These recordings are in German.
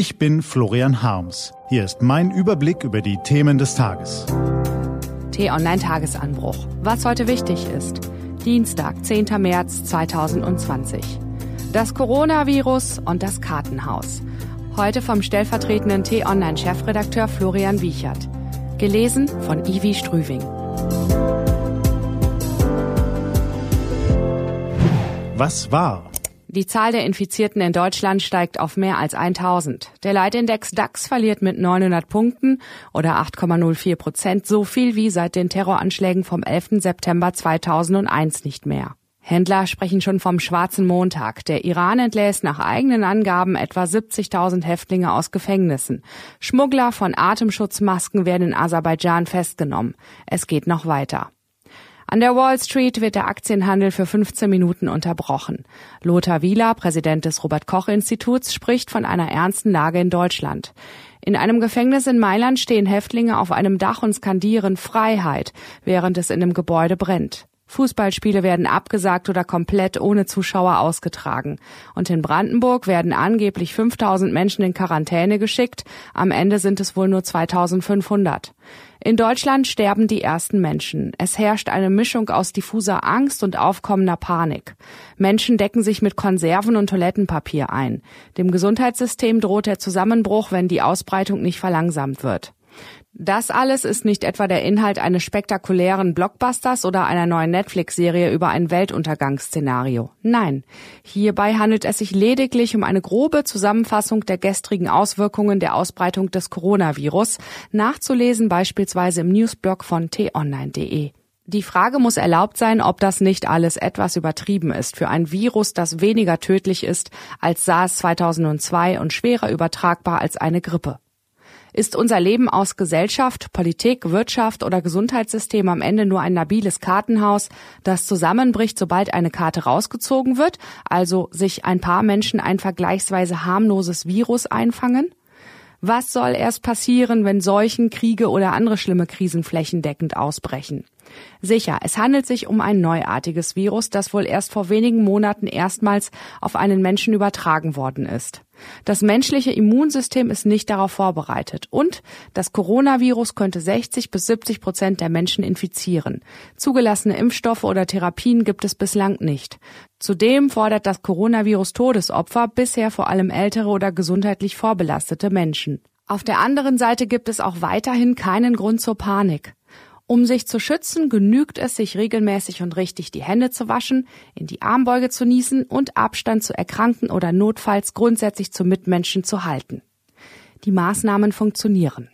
Ich bin Florian Harms. Hier ist mein Überblick über die Themen des Tages. T-Online-Tagesanbruch. Was heute wichtig ist. Dienstag, 10. März 2020. Das Coronavirus und das Kartenhaus. Heute vom stellvertretenden T-Online-Chefredakteur Florian Wiechert. Gelesen von Ivi Strüving. Was war? Die Zahl der Infizierten in Deutschland steigt auf mehr als 1000. Der Leitindex DAX verliert mit 900 Punkten oder 8,04 Prozent so viel wie seit den Terroranschlägen vom 11. September 2001 nicht mehr. Händler sprechen schon vom schwarzen Montag. Der Iran entlässt nach eigenen Angaben etwa 70.000 Häftlinge aus Gefängnissen. Schmuggler von Atemschutzmasken werden in Aserbaidschan festgenommen. Es geht noch weiter. An der Wall Street wird der Aktienhandel für 15 Minuten unterbrochen. Lothar Wieler, Präsident des Robert Koch Instituts, spricht von einer ernsten Lage in Deutschland. In einem Gefängnis in Mailand stehen Häftlinge auf einem Dach und skandieren Freiheit, während es in dem Gebäude brennt. Fußballspiele werden abgesagt oder komplett ohne Zuschauer ausgetragen. Und in Brandenburg werden angeblich 5000 Menschen in Quarantäne geschickt. Am Ende sind es wohl nur 2500. In Deutschland sterben die ersten Menschen. Es herrscht eine Mischung aus diffuser Angst und aufkommender Panik. Menschen decken sich mit Konserven und Toilettenpapier ein. Dem Gesundheitssystem droht der Zusammenbruch, wenn die Ausbreitung nicht verlangsamt wird. Das alles ist nicht etwa der Inhalt eines spektakulären Blockbusters oder einer neuen Netflix-Serie über ein Weltuntergangsszenario. Nein, hierbei handelt es sich lediglich um eine grobe Zusammenfassung der gestrigen Auswirkungen der Ausbreitung des Coronavirus, nachzulesen beispielsweise im Newsblog von t-online.de. Die Frage muss erlaubt sein, ob das nicht alles etwas übertrieben ist für ein Virus, das weniger tödlich ist als SARS 2002 und schwerer übertragbar als eine Grippe. Ist unser Leben aus Gesellschaft, Politik, Wirtschaft oder Gesundheitssystem am Ende nur ein labiles Kartenhaus, das zusammenbricht, sobald eine Karte rausgezogen wird, also sich ein paar Menschen ein vergleichsweise harmloses Virus einfangen? Was soll erst passieren, wenn Seuchen, Kriege oder andere schlimme Krisen flächendeckend ausbrechen? Sicher, es handelt sich um ein neuartiges Virus, das wohl erst vor wenigen Monaten erstmals auf einen Menschen übertragen worden ist. Das menschliche Immunsystem ist nicht darauf vorbereitet und das Coronavirus könnte 60 bis 70 Prozent der Menschen infizieren. Zugelassene Impfstoffe oder Therapien gibt es bislang nicht. Zudem fordert das Coronavirus Todesopfer bisher vor allem ältere oder gesundheitlich vorbelastete Menschen. Auf der anderen Seite gibt es auch weiterhin keinen Grund zur Panik. Um sich zu schützen, genügt es, sich regelmäßig und richtig die Hände zu waschen, in die Armbeuge zu niesen und Abstand zu Erkrankten oder notfalls grundsätzlich zu Mitmenschen zu halten. Die Maßnahmen funktionieren.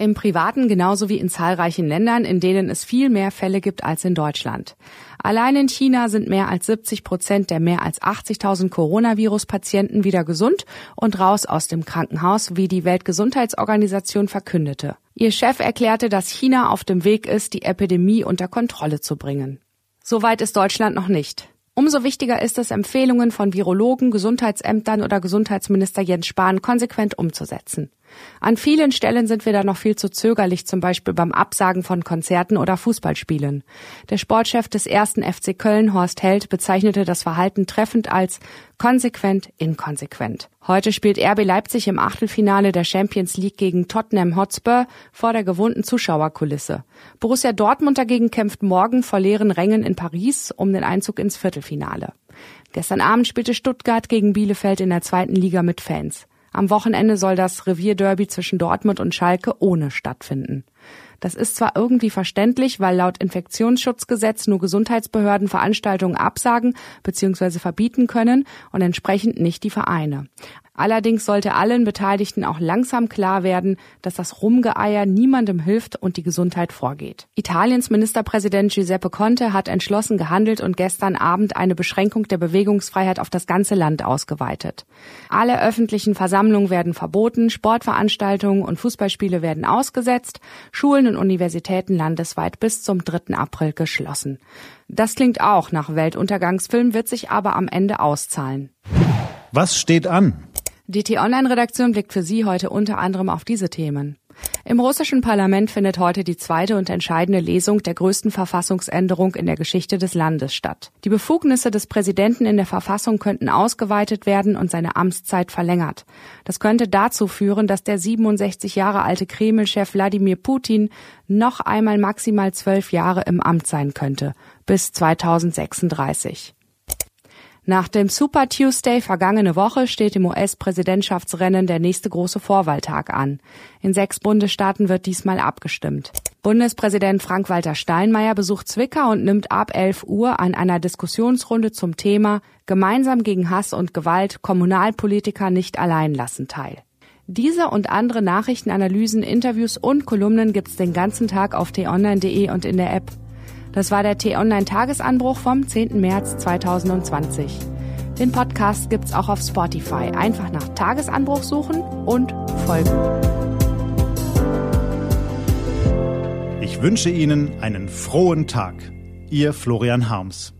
Im Privaten genauso wie in zahlreichen Ländern, in denen es viel mehr Fälle gibt als in Deutschland. Allein in China sind mehr als 70 Prozent der mehr als 80.000 Coronavirus-Patienten wieder gesund und raus aus dem Krankenhaus, wie die Weltgesundheitsorganisation verkündete. Ihr Chef erklärte, dass China auf dem Weg ist, die Epidemie unter Kontrolle zu bringen. Soweit ist Deutschland noch nicht. Umso wichtiger ist es, Empfehlungen von Virologen, Gesundheitsämtern oder Gesundheitsminister Jens Spahn konsequent umzusetzen. An vielen Stellen sind wir da noch viel zu zögerlich, zum Beispiel beim Absagen von Konzerten oder Fußballspielen. Der Sportchef des ersten FC Köln, Horst Held, bezeichnete das Verhalten treffend als konsequent inkonsequent. Heute spielt RB Leipzig im Achtelfinale der Champions League gegen Tottenham Hotspur vor der gewohnten Zuschauerkulisse. Borussia Dortmund dagegen kämpft morgen vor leeren Rängen in Paris um den Einzug ins Viertelfinale. Gestern Abend spielte Stuttgart gegen Bielefeld in der zweiten Liga mit Fans. Am Wochenende soll das Revierderby zwischen Dortmund und Schalke ohne stattfinden. Das ist zwar irgendwie verständlich, weil laut Infektionsschutzgesetz nur Gesundheitsbehörden Veranstaltungen absagen bzw. verbieten können und entsprechend nicht die Vereine. Allerdings sollte allen Beteiligten auch langsam klar werden, dass das Rumgeeier niemandem hilft und die Gesundheit vorgeht. Italiens Ministerpräsident Giuseppe Conte hat entschlossen gehandelt und gestern Abend eine Beschränkung der Bewegungsfreiheit auf das ganze Land ausgeweitet. Alle öffentlichen Versammlungen werden verboten, Sportveranstaltungen und Fußballspiele werden ausgesetzt, Schulen und Universitäten landesweit bis zum 3. April geschlossen. Das klingt auch nach Weltuntergangsfilm, wird sich aber am Ende auszahlen. Was steht an? Die T-Online-Redaktion blickt für Sie heute unter anderem auf diese Themen. Im russischen Parlament findet heute die zweite und entscheidende Lesung der größten Verfassungsänderung in der Geschichte des Landes statt. Die Befugnisse des Präsidenten in der Verfassung könnten ausgeweitet werden und seine Amtszeit verlängert. Das könnte dazu führen, dass der 67 Jahre alte Kreml-Chef Wladimir Putin noch einmal maximal zwölf Jahre im Amt sein könnte, bis 2036. Nach dem Super Tuesday vergangene Woche steht im US-Präsidentschaftsrennen der nächste große Vorwahltag an. In sechs Bundesstaaten wird diesmal abgestimmt. Bundespräsident Frank-Walter Steinmeier besucht Zwickau und nimmt ab 11 Uhr an einer Diskussionsrunde zum Thema Gemeinsam gegen Hass und Gewalt Kommunalpolitiker nicht allein lassen teil. Diese und andere Nachrichtenanalysen, Interviews und Kolumnen gibt's den ganzen Tag auf t-online.de und in der App. Das war der T-Online-Tagesanbruch vom 10. März 2020. Den Podcast gibt's auch auf Spotify. Einfach nach Tagesanbruch suchen und folgen. Ich wünsche Ihnen einen frohen Tag. Ihr Florian Harms.